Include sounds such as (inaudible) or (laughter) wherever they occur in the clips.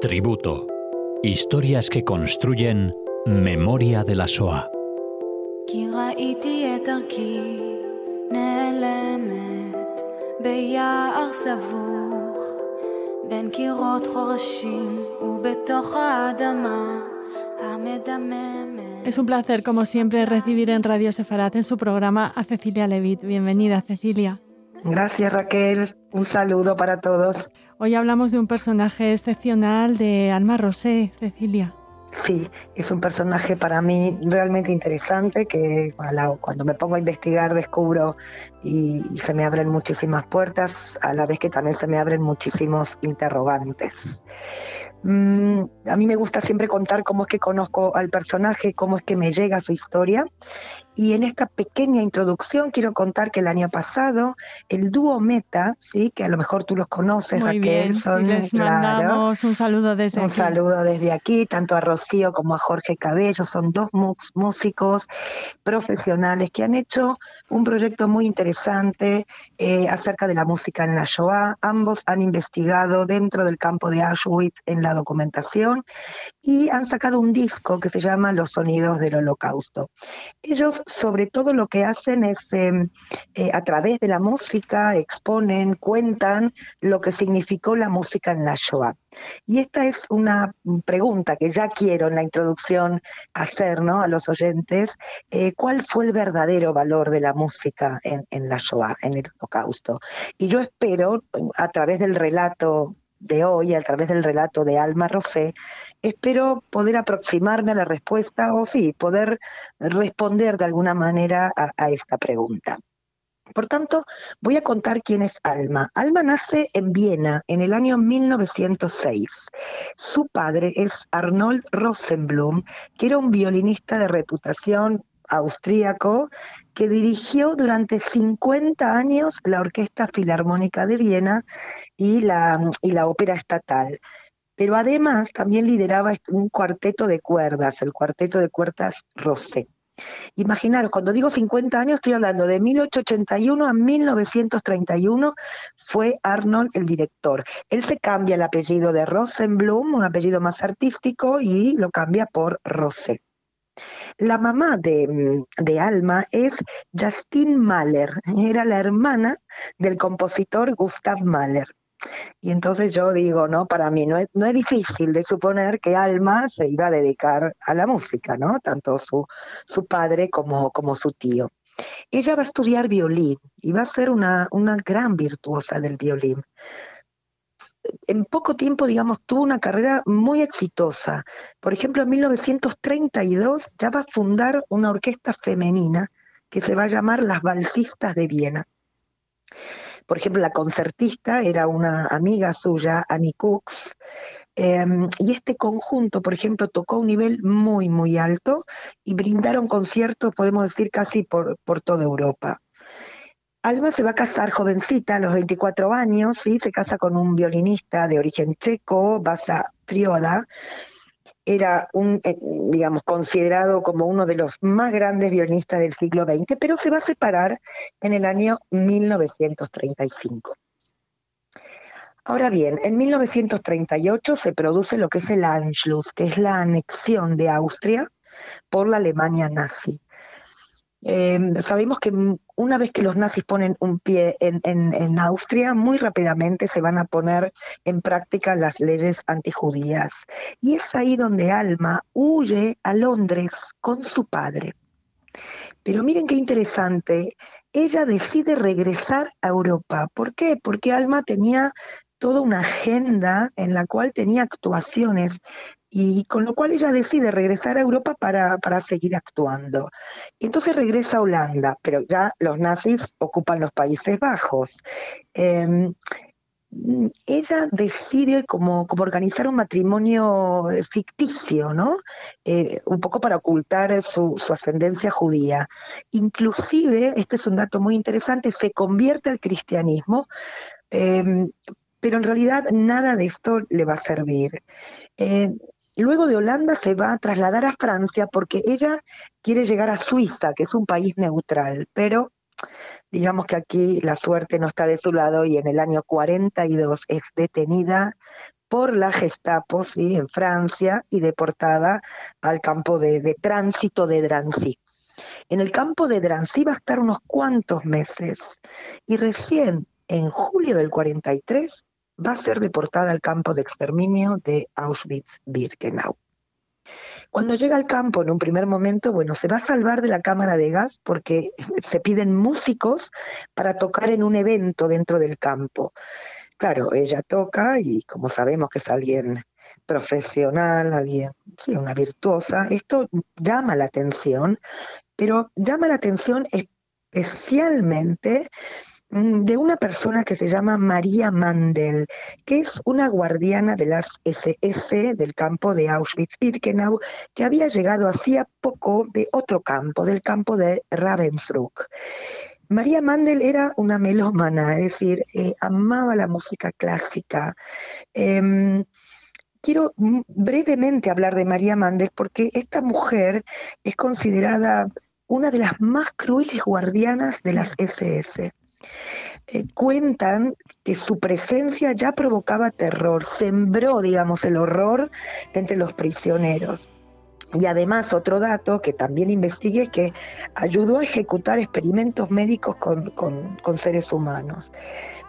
Tributo. Historias que construyen memoria de la SOA. Es un placer, como siempre, recibir en Radio Sefarat en su programa a Cecilia Levit. Bienvenida, Cecilia. Gracias, Raquel. Un saludo para todos. Hoy hablamos de un personaje excepcional de Alma Rosé, Cecilia. Sí, es un personaje para mí realmente interesante que cuando me pongo a investigar descubro y, se me abren muchísimas puertas, a la vez que también se me abren muchísimos interrogantes. Mm, a mí me gusta siempre contar cómo es que conozco al personaje, cómo es que me llega su historia y en esta pequeña introducción quiero contar que el año pasado el dúo Meta, sí, que a lo mejor tú los conoces, Muy Raquel, bien. les mandamos un saludo desde un aquí. Saludo desde aquí, tanto a Rocío como a Jorge Cabello, son dos músicos profesionales que han hecho un proyecto muy interesante eh, acerca de la música en la Shoah. Ambos han investigado dentro del campo de Auschwitz en la documentación y han sacado un disco que se llama Los sonidos del Holocausto. Ellos sobre todo lo que hacen es em, eh, a través de la música exponen, cuentan lo que significó la música en la Shoah. Y esta es una pregunta que ya quiero en la introducción hacer ¿no? a los oyentes. Eh, ¿Cuál fue el verdadero valor de la música en, en la Shoah, en el Holocausto? Y yo espero, a través del relato de hoy, a través del relato de Alma Rosé, espero poder aproximarme a la respuesta o sí, poder responder de alguna manera a, esta pregunta. Por tanto, voy a contar quién es Alma. Alma nace en Viena en el año 1906. Su padre es Arnold Rosenblum, que era un violinista de reputación austríaco que dirigió durante 50 años la Orquesta Filarmónica de Viena y la, y la Ópera Estatal. Pero además también lideraba un cuarteto de cuerdas, el cuarteto de cuerdas Rosé. Imaginaros, cuando digo 50 años, estoy hablando de 1881 a 1931, fue Arnold el director. Él se cambia el apellido de Rosenblum, un apellido más artístico, y lo cambia por Rosé. La mamá de, de, Alma es Justine Mahler, era la hermana del compositor Gustav Mahler. Y entonces yo digo, no, para mí no es, difícil de suponer que Alma se iba a dedicar a la música, ¿no? Tanto su, padre como, su tío. Ella va a estudiar violín y va a ser una gran virtuosa del violín en poco tiempo, digamos, tuvo una carrera muy exitosa. Por ejemplo, en 1932 ya va a fundar una orquesta femenina que se va a llamar Las Balsistas de Viena. Por ejemplo, la concertista era una amiga suya, Annie Cooks, em, y este conjunto, por ejemplo, tocó un nivel muy, muy alto y brindaron conciertos, podemos decir, casi por, por toda Europa. Alma se va a casar jovencita, a los 24 años, ¿sí? se casa con un violinista de origen checo, Basa Frioda. Era un, eh, digamos, considerado como uno de los más grandes violinistas del siglo XX, pero se va a separar en el año 1935. Ahora bien, en 1938 se produce lo que es el Anschluss, que es la anexión de Austria por la Alemania nazi. Em, sabemos que una vez que los nazis ponen un pie en, Austria, muy rápidamente se van a poner en práctica las leyes antijudías. Y es ahí donde Alma huye a Londres con su padre. Pero miren qué interesante, ella decide regresar a Europa. ¿Por qué? Porque Alma tenía toda una agenda en la cual tenía actuaciones y con lo cual ella decide regresar a Europa para, seguir actuando. Entonces regresa a Holanda, pero ya los nazis ocupan los Países Bajos. Em, ella decide como, organizar un matrimonio ficticio, ¿no? Eh, un poco para ocultar su, ascendencia judía. Inclusive, este es un dato muy interesante, se convierte al cristianismo, em, pero en realidad nada de esto le va a servir. Eh, Luego de Holanda se va a trasladar a Francia porque ella quiere llegar a Suiza, que es un país neutral, pero digamos que aquí la suerte no está de su lado y en el año 42 es detenida por la Gestapo en Francia y deportada al campo de, de tránsito de Drancy. En el campo de Drancy va a estar unos cuantos meses y recién en julio del 43 va a ser deportada al campo de exterminio de Auschwitz-Birkenau. Cuando llega al campo en un primer momento, bueno, se va a salvar de la cámara de gas porque (laughs) se piden músicos para tocar en un evento dentro del campo. Claro, ella toca y como sabemos que es alguien profesional, alguien, sí, una virtuosa, esto llama la atención, pero llama la atención especialmente de una persona que se llama María Mandel, que es una guardiana de las SS del campo de Auschwitz-Birkenau, que había llegado hacía poco de otro campo, del campo de Ravensbrück. María Mandel era una melómana, es decir, eh, amaba la música clásica. Em, quiero brevemente hablar de María Mandel porque esta mujer es considerada una de las más crueles guardianas de las SS. Eh, cuentan que su presencia ya provocaba terror, sembró, digamos, el horror entre los prisioneros. Y además otro dato que también investigué es que ayudó a ejecutar experimentos médicos con, seres humanos.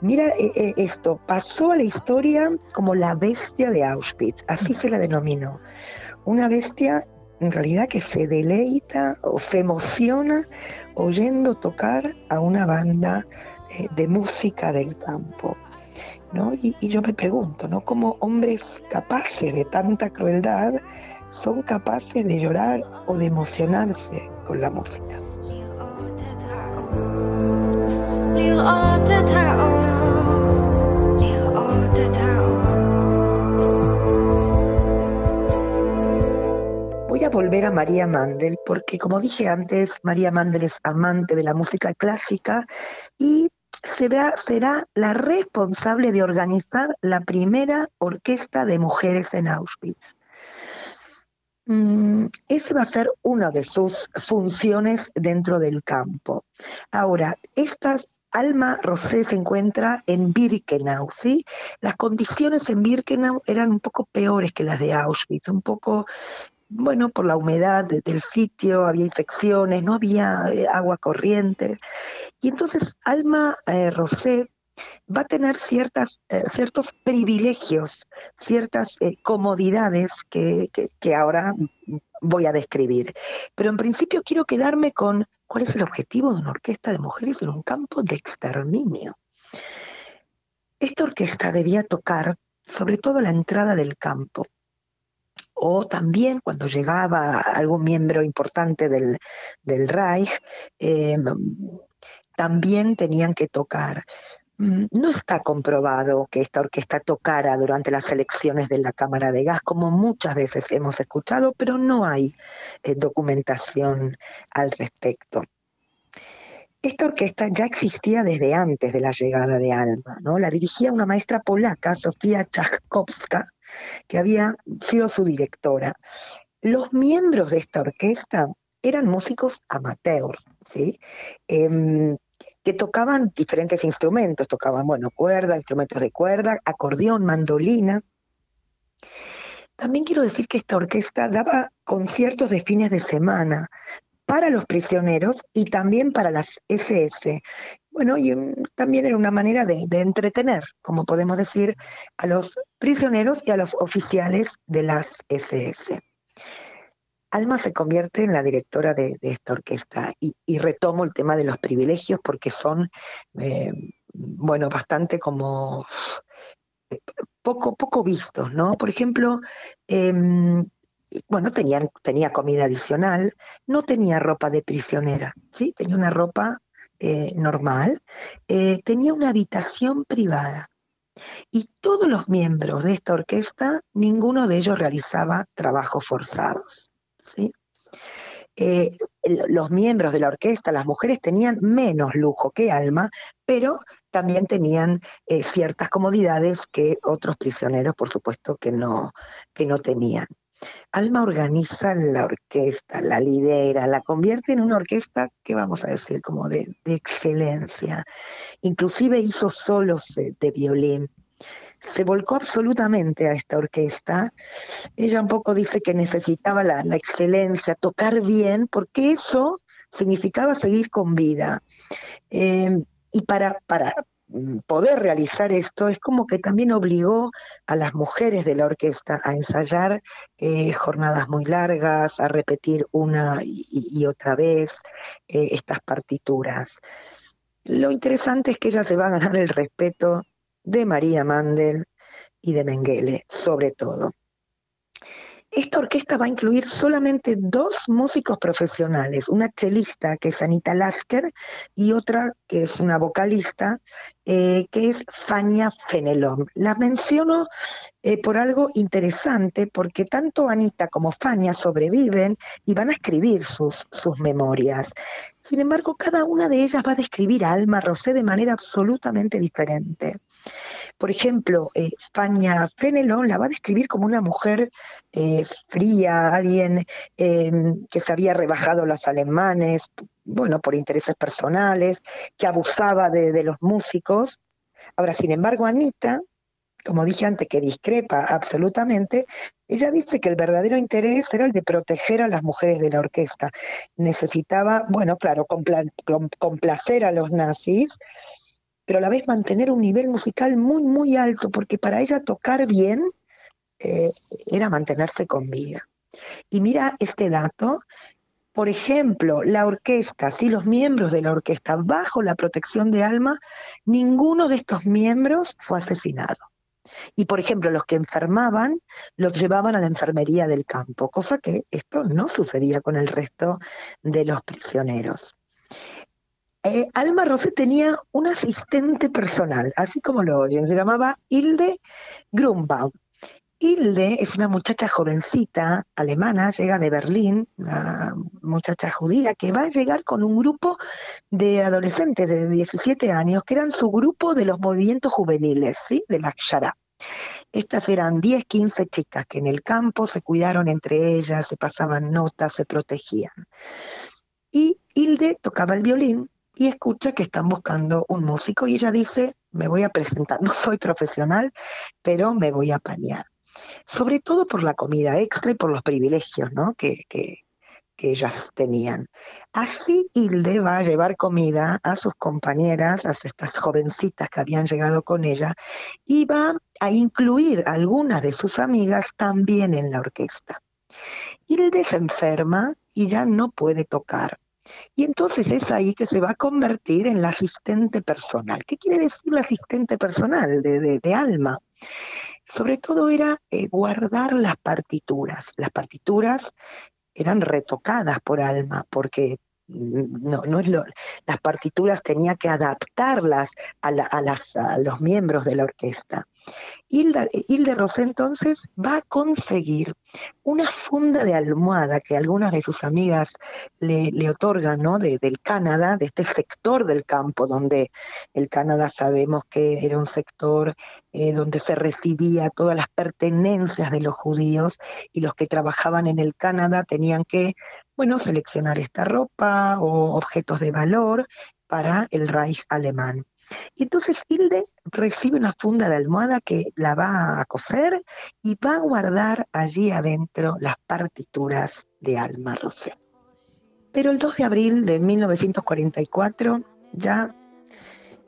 Mira eh, eh, esto, pasó a la historia como la bestia de Auschwitz, así se la denominó. Una bestia en realidad que se deleita o se emociona oyendo tocar a una banda eh, de música del campo. ¿no? Y, yo me pregunto, ¿no? ¿Cómo hombres capaces de tanta crueldad son capaces de llorar o de emocionarse con la música? Volver a María Mandel porque, como dije antes, María Mandel es amante de la música clásica y será, la responsable de organizar la primera orquesta de mujeres en Auschwitz. Mm, va a ser una de sus funciones dentro del campo. Ahora, esta Alma Rosé se encuentra en Birkenau, ¿sí? Las condiciones en Birkenau eran un poco peores que las de Auschwitz, un poco bueno, por la humedad del sitio, había infecciones, no había eh, agua corriente. Y entonces Alma eh, Rosé va a tener ciertas, eh, ciertos privilegios, ciertas comodidades que, que, ahora voy a describir. Pero en principio quiero quedarme con cuál es el objetivo de una orquesta de mujeres en un campo de exterminio. Esta orquesta debía tocar sobre todo la entrada del campo, o también cuando llegaba algún miembro importante del, Reich, eh, también tenían que tocar. Mm, no está comprobado que esta orquesta tocara durante las elecciones de la Cámara de Gas, como muchas veces hemos escuchado, pero no hay eh, documentación al respecto. Esta orquesta ya existía desde antes de la llegada de Alma, ¿no? La dirigía una maestra polaca, Sofía Chachkowska, que había sido su directora. Los miembros de esta orquesta eran músicos amateurs, ¿sí? Em, que tocaban diferentes instrumentos, tocaban, bueno, cuerda, instrumentos de cuerda, acordeón, mandolina. También quiero decir que esta orquesta daba conciertos de fines de semana, para los prisioneros y también para las SS. Bueno, y también era una manera de, entretener, como podemos decir, a los prisioneros y a los oficiales de las SS. Alma se convierte en la directora de, esta orquesta y, retomo el tema de los privilegios porque son, eh, bueno, bastante como poco, poco vistos, ¿no? Por ejemplo, em, bueno, tenía comida adicional, no tenía ropa de prisionera, ¿sí? tenía una ropa eh, normal, eh, tenía una habitación privada. Y todos los miembros de esta orquesta, ninguno de ellos realizaba trabajos forzados. ¿sí? Eh, los miembros de la orquesta, las mujeres, tenían menos lujo que Alma, pero también tenían ciertas comodidades que otros prisioneros, por supuesto, que no, que no tenían. Alma organiza la orquesta, la lidera, la convierte en una orquesta que vamos a decir como de, excelencia. Inclusive hizo solos de, violín. Se volcó absolutamente a esta orquesta. Ella un poco dice que necesitaba la, excelencia, tocar bien, porque eso significaba seguir con vida. Eh, y para, para, poder realizar esto es como que también obligó a las mujeres de la orquesta a ensayar eh, jornadas muy largas, a repetir una y, otra vez eh, estas partituras. Lo interesante es que ella se va a ganar el respeto de María Mandel y de Mengele, sobre todo. Esta orquesta va a incluir solamente dos músicos profesionales, una chelista que es Anita Lasker y otra que es una vocalista eh, que es Fania Fenelon. Las menciono eh, por algo interesante porque tanto Anita como Fania sobreviven y van a escribir sus, sus memorias. Sin embargo, cada una de ellas va a describir a Alma Rosé de manera absolutamente diferente. Por ejemplo, eh, Fania Fenelon la va a describir como una mujer eh, fría, alguien em, que se había rebajado los alemanes, bueno, por intereses personales, que abusaba de los músicos. Ahora, sin embargo, Anita como dije antes, que discrepa absolutamente, ella dice que el verdadero interés era el de proteger a las mujeres de la orquesta. Necesitaba, bueno, claro, complacer a los nazis, pero a la vez mantener un nivel musical muy, muy alto, porque para ella tocar bien eh, era mantenerse con vida. Y mira este dato, por ejemplo, la orquesta, si los miembros de la orquesta bajo la protección de Alma, ninguno de estos miembros fue asesinado. Y, por ejemplo, los que enfermaban los llevaban a la enfermería del campo, cosa que esto no sucedía con el resto de los prisioneros. Eh, Alma Rosé tenía un asistente personal, así como lo oyen, se llamaba Hilde Grumbaum. Hilde es una muchacha jovencita alemana, llega de Berlín, una muchacha judía que va a llegar con un grupo de adolescentes de 17 años que eran su grupo de los movimientos juveniles, ¿sí? de la. Estas eran 10, 15 chicas que en el campo se cuidaron entre ellas, se pasaban notas, se protegían. Y Hilde tocaba el violín y escucha que están buscando un músico y ella dice, me voy a presentar, (laughs) no soy profesional, pero me voy a apañar sobre todo por la comida extra y por los privilegios ¿no? que, que, ellas tenían. Así Hilde va a llevar comida a sus compañeras, a estas jovencitas que habían llegado con ella, y va a incluir a algunas de sus amigas también en la orquesta. Hilde se enferma y ya no puede tocar. Y entonces es ahí que se va a convertir en la asistente personal. ¿Qué quiere decir la asistente personal de, de Alma? Sobre todo era eh, guardar las partituras. Las partituras eran retocadas por Alma, porque mm, no, no es lo, las partituras tenía que adaptarlas a, a, las, a los miembros de la orquesta. Hilde Rosé entonces va a conseguir una funda de almohada que algunas de sus amigas le, otorgan, ¿no? del Canadá, de este sector del campo, donde el Canadá sabemos que era un sector eh, donde se recibía todas las pertenencias de los judíos y los que trabajaban en el Canadá tenían que, bueno, seleccionar esta ropa o objetos de valor para el Reich alemán. Y entonces Hilde recibe una funda de almohada que la va a coser y va a guardar allí adentro las partituras de Alma Rosé. Pero el 2 de abril de 1944 ya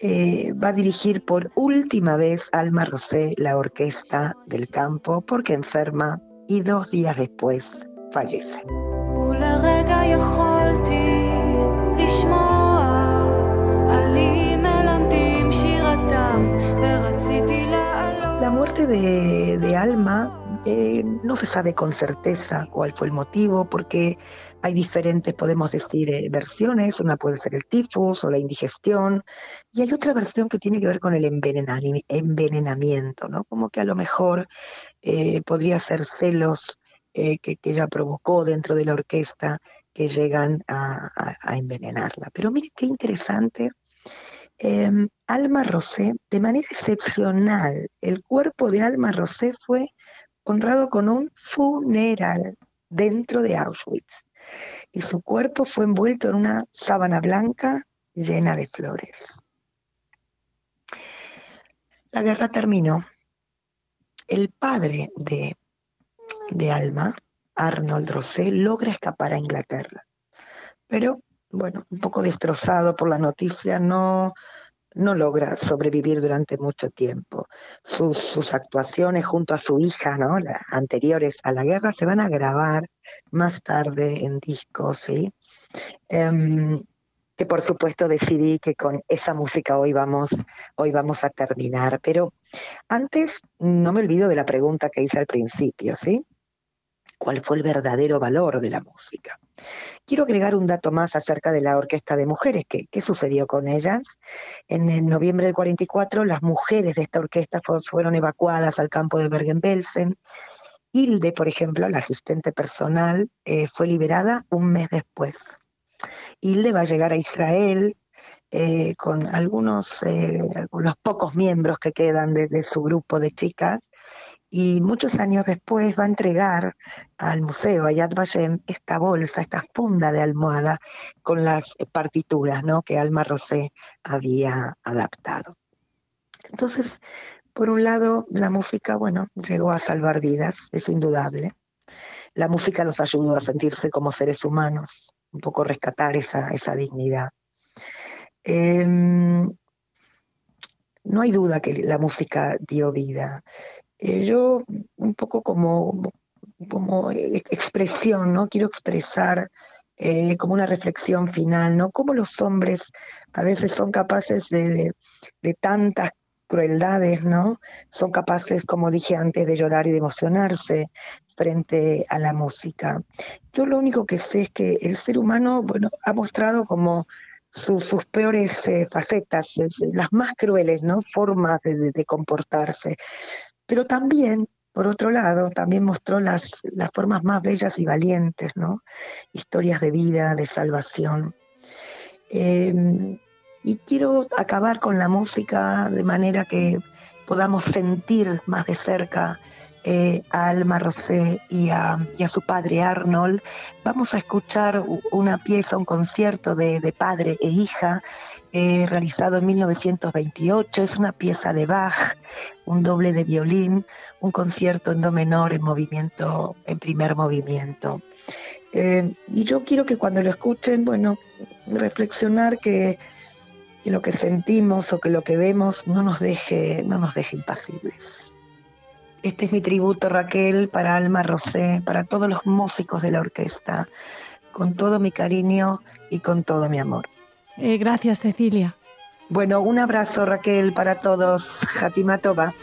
eh, va a dirigir por última vez Alma Rosé la orquesta del campo porque enferma y dos días después fallece. La muerte de, Alma eh, no se sabe con certeza cuál fue el motivo, porque hay diferentes, podemos decir, eh, versiones. Una puede ser el tifus o la indigestión, y hay otra versión que tiene que ver con el envenenamiento, ¿no? Como que a lo mejor eh, podría ser celos que, ella provocó dentro de la orquesta que llegan a, a envenenarla. Pero mire qué interesante Em, Alma Rosé, de manera excepcional, el cuerpo de Alma Rosé fue honrado con un funeral dentro de Auschwitz y su cuerpo fue envuelto en una sábana blanca llena de flores. La guerra terminó. El padre de, de Alma, Arnold Rosé, logra escapar a Inglaterra, pero bueno, un poco destrozado por la noticia, no, no logra sobrevivir durante mucho tiempo. Sus, actuaciones junto a su hija, ¿no? Anteriores a la guerra, se van a grabar más tarde en discos, ¿sí? Em, que por supuesto decidí que con esa música hoy vamos, hoy vamos a terminar. Pero antes no me olvido de la pregunta que hice al principio, ¿sí? ¿Cuál fue el verdadero valor de la música? Quiero agregar un dato más acerca de la Orquesta de Mujeres. ¿Qué, qué sucedió con ellas? En, el noviembre del 44, las mujeres de esta orquesta fueron evacuadas al campo de Bergen-Belsen. Hilde, por ejemplo, la asistente personal, eh, fue liberada un mes después. Hilde va a llegar a Israel eh, con algunos, eh, los pocos miembros que quedan de su grupo de chicas y muchos años después va a entregar al museo, a Yad Vashem, esta bolsa, esta funda de almohada con las partituras ¿no? que Alma Rosé había adaptado. Entonces, por un lado, la música, bueno, llegó a salvar vidas, es indudable. La música los ayudó a sentirse como seres humanos, un poco rescatar esa, esa dignidad. Em, no hay duda que la música dio vida. Eh, yo un poco como, como expresión, ¿no? Quiero expresar eh, como una reflexión final, ¿no? Cómo los hombres a veces son capaces de, de, tantas crueldades, ¿no? Son capaces, como dije antes, de llorar y de emocionarse frente a la música. Yo lo único que sé es que el ser humano, bueno, ha mostrado como sus peores eh, facetas, las más crueles, ¿no? Formas de, de comportarse. Pero también, por otro lado, también mostró las, las formas más bellas y valientes, ¿no? Historias de vida, de salvación. Em, y quiero acabar con la música de manera que podamos sentir más de cerca eh, a Alma Rosé y a, su padre Arnold. Vamos a escuchar una pieza, un concierto de, padre e hija eh, realizado en 1928. Es una pieza de Bach, un doble de violín, un concierto en do menor en movimiento, en primer movimiento. Eh, y yo quiero que cuando lo escuchen, bueno, reflexionar que, que, lo que sentimos o que lo que vemos no nos deje, no nos deje impasibles. Este es mi tributo, Raquel, para Alma Rosé, para todos los músicos de la orquesta, con todo mi cariño y con todo mi amor. Eh, gracias, Cecilia. Bueno, un abrazo, Raquel, para todos. Hatima Toba.